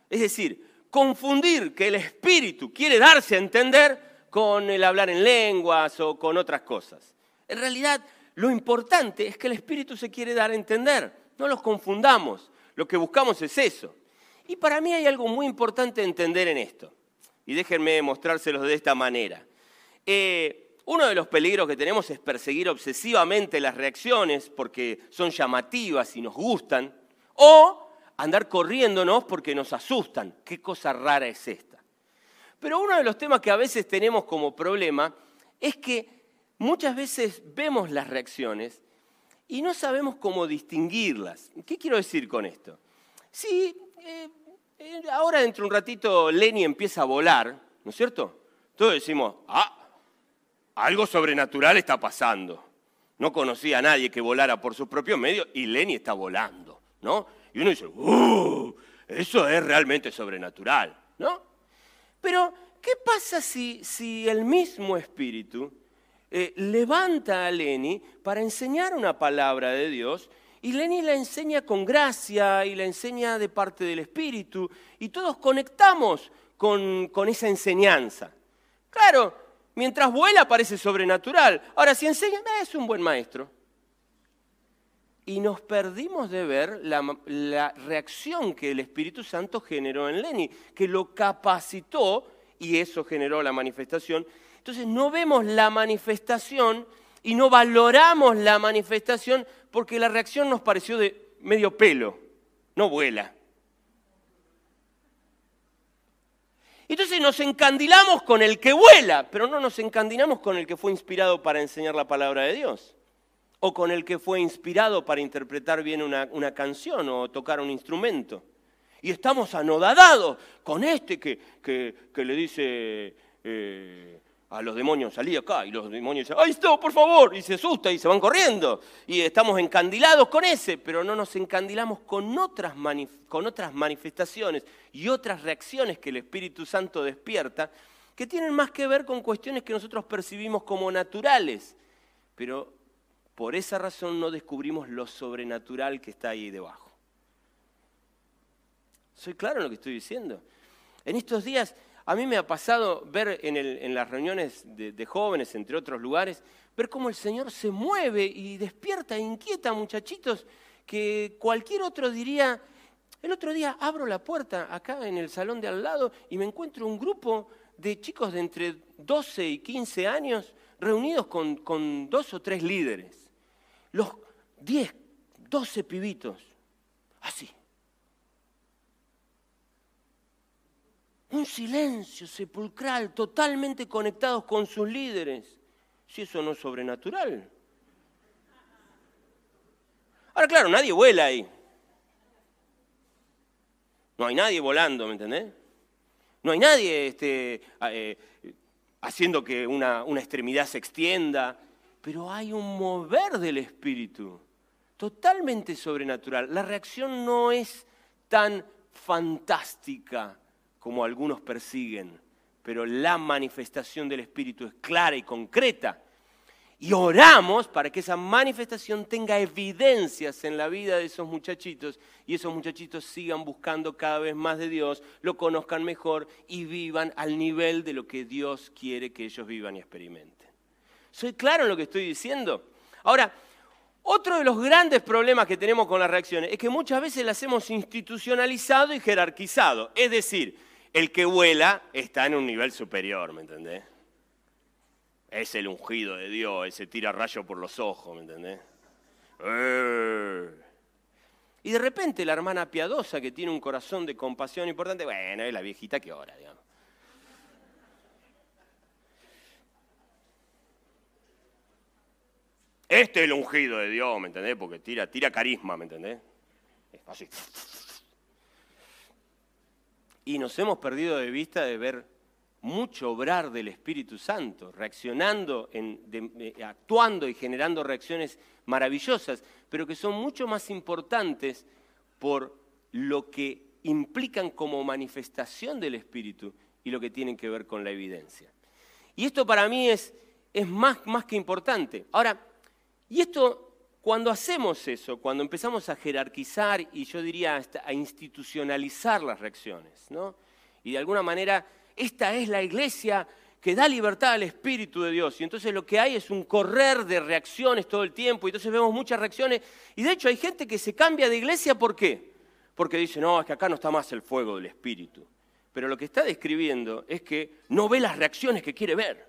Es decir, confundir que el espíritu quiere darse a entender con el hablar en lenguas o con otras cosas. En realidad, lo importante es que el espíritu se quiere dar a entender. No los confundamos. Lo que buscamos es eso. Y para mí hay algo muy importante entender en esto. Y déjenme mostrárselos de esta manera. Eh, uno de los peligros que tenemos es perseguir obsesivamente las reacciones porque son llamativas y nos gustan, o andar corriéndonos porque nos asustan. ¿Qué cosa rara es esta? Pero uno de los temas que a veces tenemos como problema es que muchas veces vemos las reacciones y no sabemos cómo distinguirlas. ¿Qué quiero decir con esto? Si eh, eh, ahora dentro de un ratito Lenny empieza a volar, ¿no es cierto? Todos decimos, ah, algo sobrenatural está pasando. No conocía a nadie que volara por sus propios medios y Lenny está volando, ¿no? Y uno dice, ¡uh! Eso es realmente sobrenatural, ¿no? Pero, ¿qué pasa si, si el mismo espíritu eh, levanta a Lenny para enseñar una palabra de Dios y Lenny la enseña con gracia y la enseña de parte del espíritu y todos conectamos con, con esa enseñanza? Claro, Mientras vuela parece sobrenatural. Ahora, si enseña, es un buen maestro. Y nos perdimos de ver la, reacción que el Espíritu Santo generó en Lenny, que lo capacitó y eso generó la manifestación. Entonces no vemos la manifestación y no valoramos la manifestación porque la reacción nos pareció de medio pelo, no vuela. Entonces nos encandilamos con el que vuela, pero no nos encandilamos con el que fue inspirado para enseñar la palabra de Dios, o con el que fue inspirado para interpretar bien una, canción o tocar un instrumento. Y estamos anodadados con este que, que, le dice, eh, a los demonios, salí acá, y los demonios dicen, ¡ay, esto, por favor! Y se asusta y se van corriendo. Y estamos encandilados con ese, pero no nos encandilamos con otras, con otras manifestaciones y otras reacciones que el Espíritu Santo despierta, que tienen más que ver con cuestiones que nosotros percibimos como naturales. Pero por esa razón no descubrimos lo sobrenatural que está ahí debajo. ¿Soy claro en lo que estoy diciendo? En estos días a mí me ha pasado ver en, las reuniones de, jóvenes, entre otros lugares, ver cómo el Señor se mueve y despierta e inquieta a muchachitos que cualquier otro diría, el otro día abro la puerta acá en el salón de al lado y me encuentro un grupo de chicos de entre 12 y 15 años reunidos con, con dos o tres líderes. Los 10, 12 pibitos, así. Un silencio sepulcral, totalmente conectados con sus líderes. Si eso no es sobrenatural. Ahora, claro, nadie vuela ahí. No hay nadie volando, ¿me entendés? No hay nadie este, eh, haciendo que una, una extremidad se extienda, pero hay un mover del espíritu, totalmente sobrenatural. La reacción no es tan fantástica como algunos persiguen, pero la manifestación del Espíritu es clara y concreta. Y oramos para que esa manifestación tenga evidencias en la vida de esos muchachitos y esos muchachitos sigan buscando cada vez más de Dios, lo conozcan mejor y vivan al nivel de lo que Dios quiere que ellos vivan y experimenten. ¿Soy claro en lo que estoy diciendo? Ahora, otro de los grandes problemas que tenemos con las reacciones es que muchas veces las hemos institucionalizado y jerarquizado. Es decir, el que vuela está en un nivel superior, ¿me entendés? Es el ungido de Dios, ese tira rayo por los ojos, ¿me entendés? Eh. Y de repente la hermana piadosa que tiene un corazón de compasión importante, bueno, es la viejita que ora, digamos. Este es el ungido de Dios, ¿me entendés? Porque tira, tira carisma, ¿me entendés? Así. Y nos hemos perdido de vista de ver mucho obrar del Espíritu Santo, reaccionando, actuando y generando reacciones maravillosas, pero que son mucho más importantes por lo que implican como manifestación del Espíritu y lo que tienen que ver con la evidencia. Y esto para mí es, más que importante. Ahora, y esto cuando hacemos eso, cuando empezamos a jerarquizar y yo diría hasta a institucionalizar las reacciones, ¿no? y de alguna manera esta es la iglesia que da libertad al Espíritu de Dios. Y entonces lo que hay es un correr de reacciones todo el tiempo. Y entonces vemos muchas reacciones. Y de hecho hay gente que se cambia de iglesia, ¿por qué? Porque dice, no, es que acá no está más el fuego del Espíritu. pero lo que está describiendo es que no ve las reacciones que quiere ver,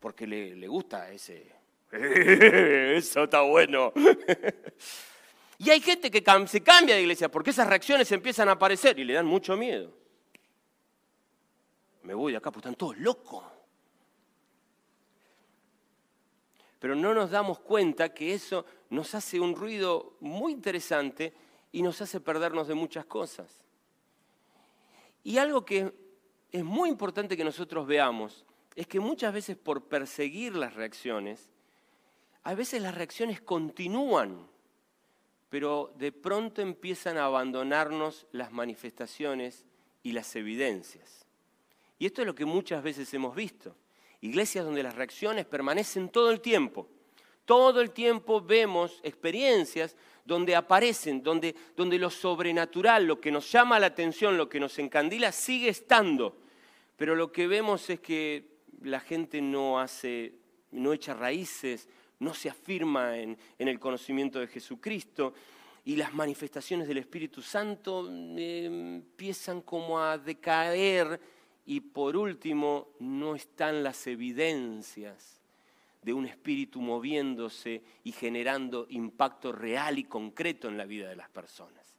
porque le, le gusta ese... Eso está bueno. y hay gente que se cambia de iglesia porque esas reacciones empiezan a aparecer y le dan mucho miedo. Me voy de acá, pues están todos locos. Pero no nos damos cuenta que eso nos hace un ruido muy interesante y nos hace perdernos de muchas cosas. Y algo que es muy importante que nosotros veamos es que muchas veces por perseguir las reacciones, a veces las reacciones continúan, pero de pronto empiezan a abandonarnos las manifestaciones y las evidencias. Y esto es lo que muchas veces hemos visto. Iglesias donde las reacciones permanecen todo el tiempo. Todo el tiempo vemos experiencias donde aparecen, donde, donde lo sobrenatural, lo que nos llama la atención, lo que nos encandila, sigue estando. Pero lo que vemos es que la gente no hace, no echa raíces, no se afirma en, el conocimiento de Jesucristo y las manifestaciones del Espíritu Santo eh, empiezan como a decaer y por último, no están las evidencias de un espíritu moviéndose y generando impacto real y concreto en la vida de las personas.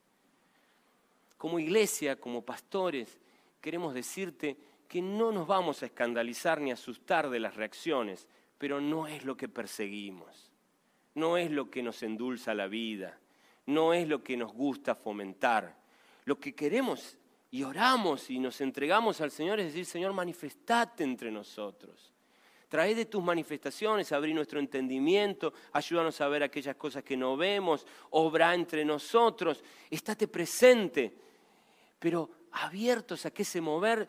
Como iglesia, como pastores, queremos decirte que no nos vamos a escandalizar ni asustar de las reacciones, pero no es lo que perseguimos, no es lo que nos endulza la vida, no es lo que nos gusta fomentar. Lo que queremos y oramos y nos entregamos al Señor, es decir, Señor, manifestate entre nosotros. Trae de tus manifestaciones, abrí nuestro entendimiento, ayúdanos a ver aquellas cosas que no vemos, obra entre nosotros, estate presente, pero abiertos a que ese mover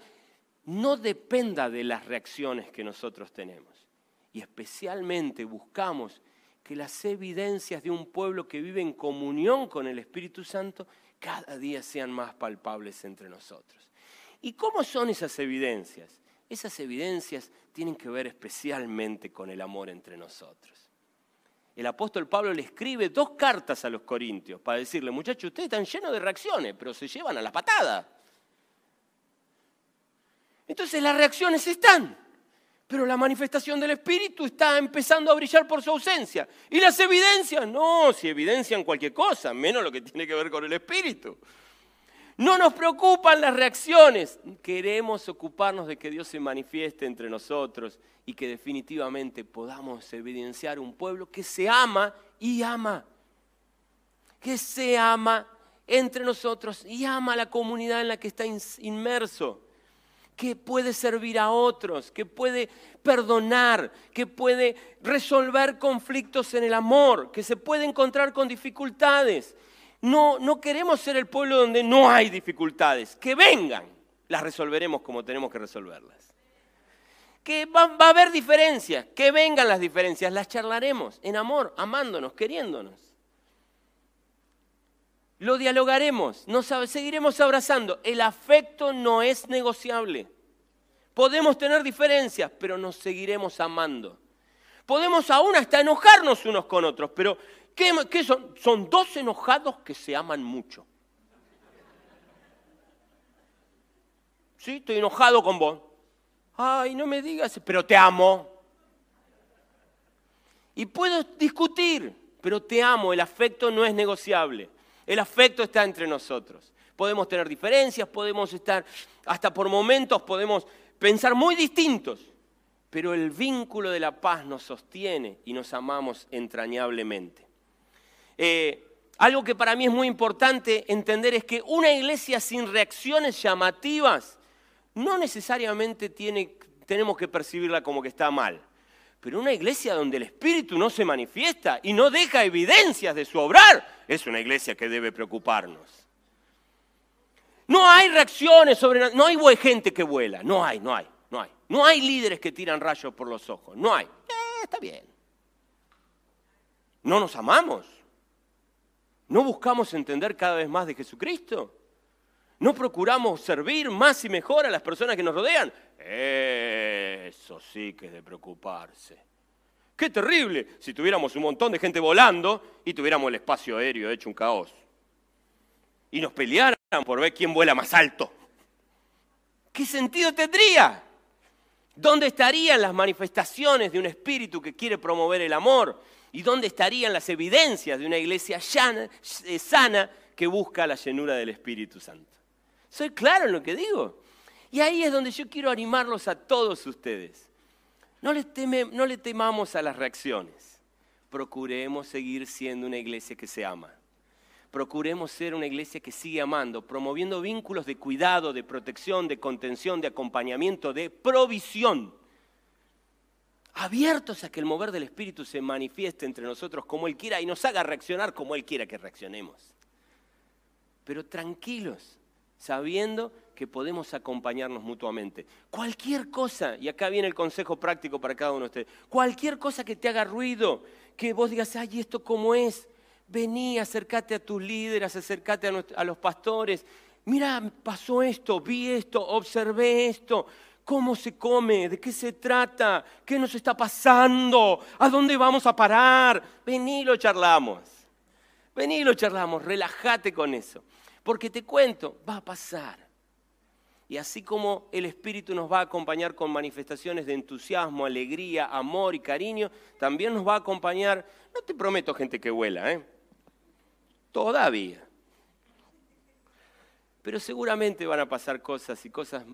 no dependa de las reacciones que nosotros tenemos. Y especialmente buscamos que las evidencias de un pueblo que vive en comunión con el Espíritu Santo cada día sean más palpables entre nosotros. ¿Y cómo son esas evidencias? Esas evidencias tienen que ver especialmente con el amor entre nosotros. El apóstol Pablo le escribe dos cartas a los corintios para decirle, muchachos, ustedes están llenos de reacciones, pero se llevan a la patada. Entonces las reacciones están pero la manifestación del Espíritu está empezando a brillar por su ausencia. ¿Y las evidencias? No, si evidencian cualquier cosa, menos lo que tiene que ver con el Espíritu. No nos preocupan las reacciones. Queremos ocuparnos de que Dios se manifieste entre nosotros y que definitivamente podamos evidenciar un pueblo que se ama y ama. Que se ama entre nosotros y ama a la comunidad en la que está inmerso que puede servir a otros, que puede perdonar, que puede resolver conflictos en el amor, que se puede encontrar con dificultades. No, no queremos ser el pueblo donde no hay dificultades. Que vengan, las resolveremos como tenemos que resolverlas. Que va, va a haber diferencias, que vengan las diferencias, las charlaremos en amor, amándonos, queriéndonos. Lo dialogaremos, nos seguiremos abrazando. El afecto no es negociable. Podemos tener diferencias, pero nos seguiremos amando. Podemos aún hasta enojarnos unos con otros, pero ¿qué, son? Son dos enojados que se aman mucho. Sí, estoy enojado con vos. Ay, no me digas, pero te amo. Y puedo discutir, pero te amo, el afecto no es negociable. El afecto está entre nosotros. Podemos tener diferencias, podemos estar, hasta por momentos podemos pensar muy distintos, pero el vínculo de la paz nos sostiene y nos amamos entrañablemente. Eh, algo que para mí es muy importante entender es que una iglesia sin reacciones llamativas no necesariamente tiene, tenemos que percibirla como que está mal. Pero una iglesia donde el Espíritu no se manifiesta y no deja evidencias de su obrar, es una iglesia que debe preocuparnos. No hay reacciones sobre... No hay gente que vuela, no hay, no hay, no hay. No hay líderes que tiran rayos por los ojos, no hay. Eh, está bien. No nos amamos. No buscamos entender cada vez más de Jesucristo. No procuramos servir más y mejor a las personas que nos rodean. Eso sí que es de preocuparse. Qué terrible si tuviéramos un montón de gente volando y tuviéramos el espacio aéreo hecho un caos. Y nos pelearan por ver quién vuela más alto. ¿qué sentido tendría? ¿Dónde estarían las manifestaciones de un espíritu que quiere promover el amor? ¿Y dónde estarían las evidencias de una iglesia eh, sana que busca la llenura del Espíritu Santo? ¿Soy claro en lo que digo? Y ahí es donde yo quiero animarlos a todos ustedes. No le, temamos a las reacciones. Procuremos seguir siendo una iglesia que se ama. Procuremos ser una iglesia que sigue amando, promoviendo vínculos de cuidado, de protección, de contención, de acompañamiento, de provisión abiertos a que el mover del Espíritu se manifieste entre nosotros como Él quiera y nos haga reaccionar como Él quiera que reaccionemos. Pero tranquilos, sabiendo que podemos acompañarnos mutuamente. Cualquier cosa, y acá viene el consejo práctico para cada uno de ustedes, cualquier cosa que te haga ruido, que vos digas, ay, ¿esto cómo es? Vení, acércate a tus líderes, acércate a, los pastores. Mira, pasó esto, vi esto, observé esto. ¿Cómo se come? ¿De qué se trata? ¿Qué nos está pasando? ¿A dónde vamos a parar? Vení, lo charlamos. Vení, lo charlamos. Relájate con eso. Porque te cuento, va a pasar. Y así como el Espíritu nos va a acompañar con manifestaciones de entusiasmo, alegría, amor y cariño, también nos va a acompañar, no te prometo gente que vuela, ¿eh? Todavía. Pero seguramente van a pasar cosas y cosas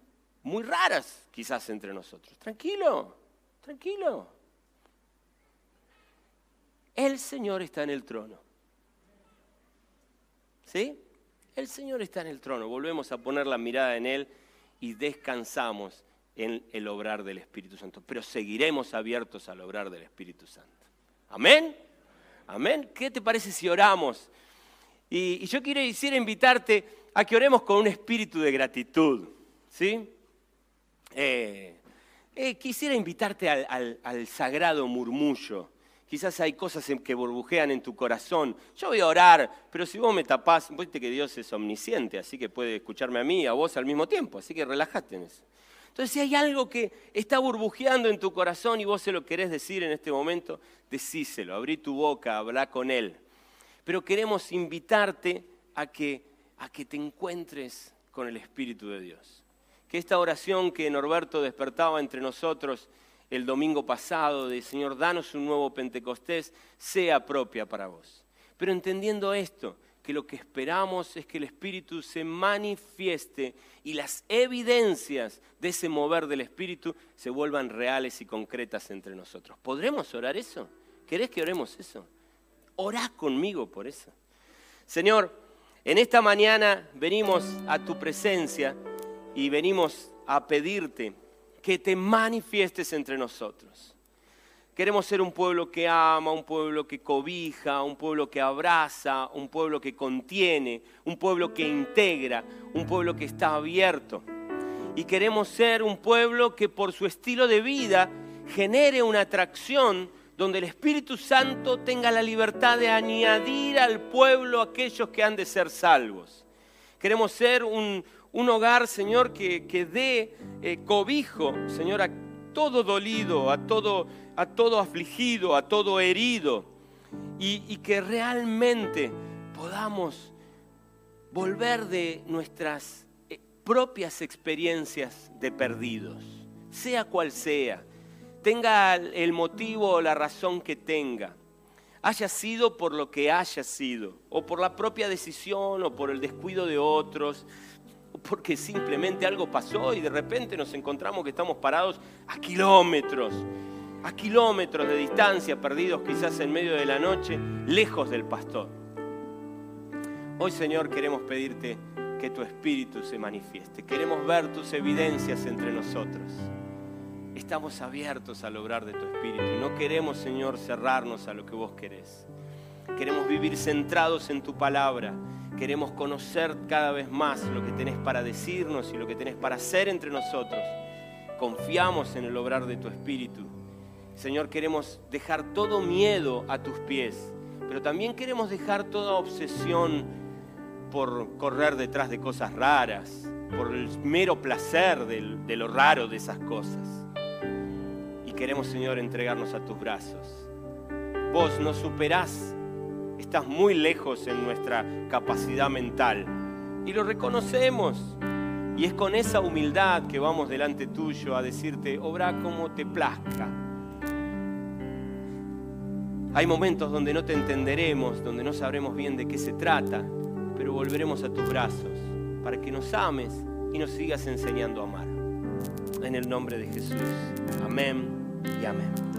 muy raras quizás entre nosotros. Tranquilo, tranquilo. El Señor está en el trono. ¿Sí? El Señor está en el trono. Volvemos a poner la mirada en Él y descansamos en el obrar del Espíritu Santo. Pero seguiremos abiertos al obrar del Espíritu Santo. Amén. Amén. ¿Qué te parece si oramos? Y, yo quiero quisiera invitarte a que oremos con un espíritu de gratitud. ¿Sí? Eh, eh, quisiera invitarte al, sagrado murmullo. Quizás hay cosas que burbujean en tu corazón. Yo voy a orar, pero si vos me tapás, viste que Dios es omnisciente, así que puede escucharme a mí y a vos al mismo tiempo, así que relájate en eso. Entonces, si hay algo que está burbujeando en tu corazón y vos se lo querés decir en este momento, decíselo, abrí tu boca, habla con Él. Pero queremos invitarte a que, a que te encuentres con el Espíritu de Dios que esta oración que Norberto despertaba entre nosotros el domingo pasado de Señor, danos un nuevo Pentecostés, sea propia para vos. Pero entendiendo esto, que lo que esperamos es que el Espíritu se manifieste y las evidencias de ese mover del Espíritu se vuelvan reales y concretas entre nosotros. ¿Podremos orar eso? ¿Querés que oremos eso? Orá conmigo por eso. Señor, en esta mañana venimos a tu presencia y venimos a pedirte que te manifiestes entre nosotros. Queremos ser un pueblo que ama, un pueblo que cobija, un pueblo que abraza, un pueblo que contiene, un pueblo que integra, un pueblo que está abierto. Y queremos ser un pueblo que por su estilo de vida genere una atracción donde el Espíritu Santo tenga la libertad de añadir al pueblo aquellos que han de ser salvos. Queremos ser un, un hogar, Señor, que, que dé eh, cobijo, Señor, a todo dolido, a todo, a todo afligido, a todo herido, y, que realmente podamos volver de nuestras eh, propias experiencias de perdidos, sea cual sea, tenga el motivo o la razón que tenga, haya sido por lo que haya sido, o por la propia decisión, o por el descuido de otros, porque simplemente algo pasó y de repente nos encontramos que estamos parados a kilómetros, a kilómetros de distancia, perdidos quizás en medio de la noche, lejos del pastor. Hoy Señor queremos pedirte que tu espíritu se manifieste, queremos ver tus evidencias entre nosotros. Estamos abiertos al obrar de tu espíritu, no queremos Señor cerrarnos a lo que vos querés. Queremos vivir centrados en tu palabra queremos conocer cada vez más lo que tenés para decirnos y lo que tenés para hacer entre nosotros. Confiamos en el obrar de tu Espíritu. Señor, queremos dejar todo miedo a tus pies, pero también queremos dejar toda obsesión por correr detrás de cosas raras, por el mero placer de, lo raro de esas cosas. Y queremos, Señor, entregarnos a tus brazos. Vos nos superás estás muy lejos en nuestra capacidad mental. Y lo reconocemos. Y es con esa humildad que vamos delante tuyo a decirte, obra como te plazca. Hay momentos donde no te entenderemos, donde no sabremos bien de qué se trata, pero volveremos a tus brazos para que nos ames y nos sigas enseñando a amar. En el nombre de Jesús. Amén y amén.